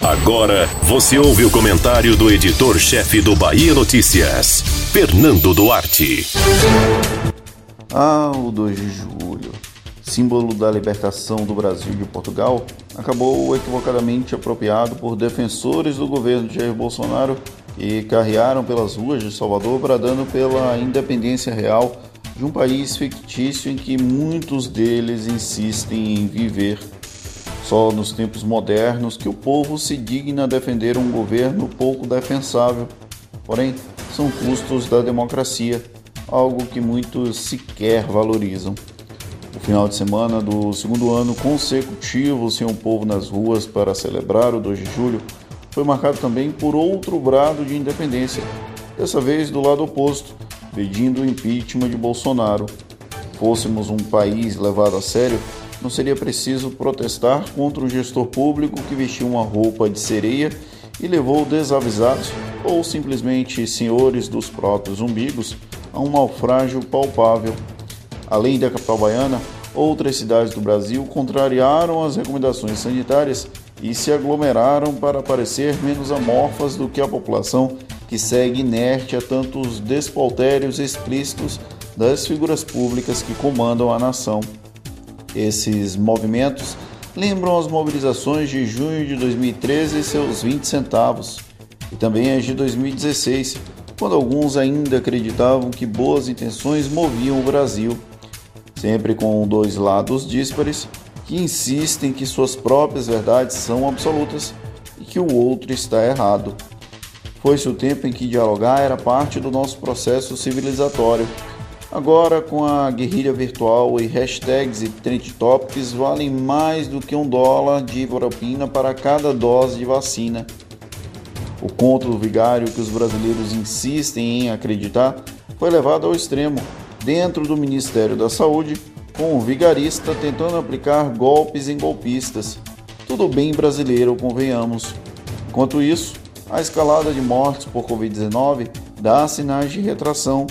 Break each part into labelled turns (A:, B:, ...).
A: Agora você ouve o comentário do editor-chefe do Bahia Notícias, Fernando Duarte.
B: Ah, o 2 de julho, símbolo da libertação do Brasil de Portugal, acabou equivocadamente apropriado por defensores do governo de Jair Bolsonaro que carrearam pelas ruas de Salvador bradando pela independência real de um país fictício em que muitos deles insistem em viver. Só nos tempos modernos que o povo se digna defender um governo pouco defensável. Porém, são custos da democracia, algo que muitos sequer valorizam. O final de semana do segundo ano consecutivo sem o povo nas ruas para celebrar o 2 de julho foi marcado também por outro brado de independência, dessa vez do lado oposto, pedindo o impeachment de Bolsonaro. Fôssemos um país levado a sério, não seria preciso protestar contra o gestor público que vestiu uma roupa de sereia e levou desavisados ou simplesmente senhores dos próprios umbigos a um naufrágio palpável. Além da capital baiana, outras cidades do Brasil contrariaram as recomendações sanitárias e se aglomeraram para parecer menos amorfas do que a população que segue inerte a tantos despoltérios explícitos das figuras públicas que comandam a nação. Esses movimentos lembram as mobilizações de junho de 2013 e seus 20 centavos, e também as de 2016, quando alguns ainda acreditavam que boas intenções moviam o Brasil, sempre com dois lados díspares que insistem que suas próprias verdades são absolutas e que o outro está errado. Foi-se o tempo em que dialogar era parte do nosso processo civilizatório. Agora, com a guerrilha virtual e hashtags e trend topics valem mais do que um dólar de propina para cada dose de vacina. O conto do vigário que os brasileiros insistem em acreditar foi levado ao extremo dentro do Ministério da Saúde, com o vigarista tentando aplicar golpes em golpistas. Tudo bem brasileiro, convenhamos. Enquanto isso, a escalada de mortes por Covid-19 dá sinais de retração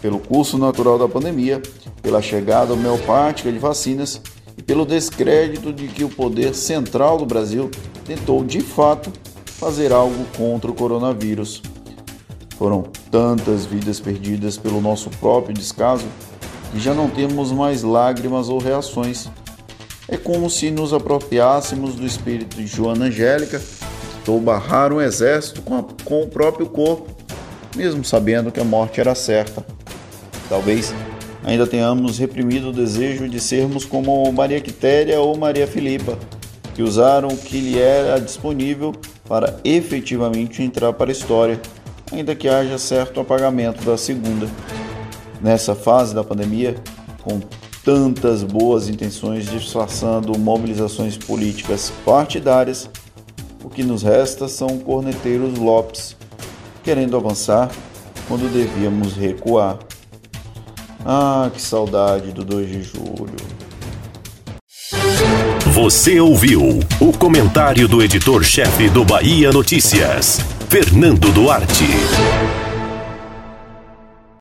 B: pelo curso natural da pandemia, pela chegada homeopática de vacinas e pelo descrédito de que o poder central do Brasil tentou de fato fazer algo contra o coronavírus. Foram tantas vidas perdidas pelo nosso próprio descaso que já não temos mais lágrimas ou reações. É como se nos apropriássemos do espírito de Joana Angélica tentou barrar um exército com, a, com o próprio corpo, mesmo sabendo que a morte era certa. Talvez ainda tenhamos reprimido o desejo de sermos como Maria Quitéria ou Maria Filipa, que usaram o que lhe era disponível para efetivamente entrar para a história, ainda que haja certo apagamento da segunda. Nessa fase da pandemia, com tantas boas intenções disfarçando mobilizações políticas partidárias, o que nos resta são corneteiros Lopes, querendo avançar quando devíamos recuar. Ah, que saudade do 2 de julho.
A: Você ouviu o comentário do editor-chefe do Bahia Notícias, Fernando Duarte.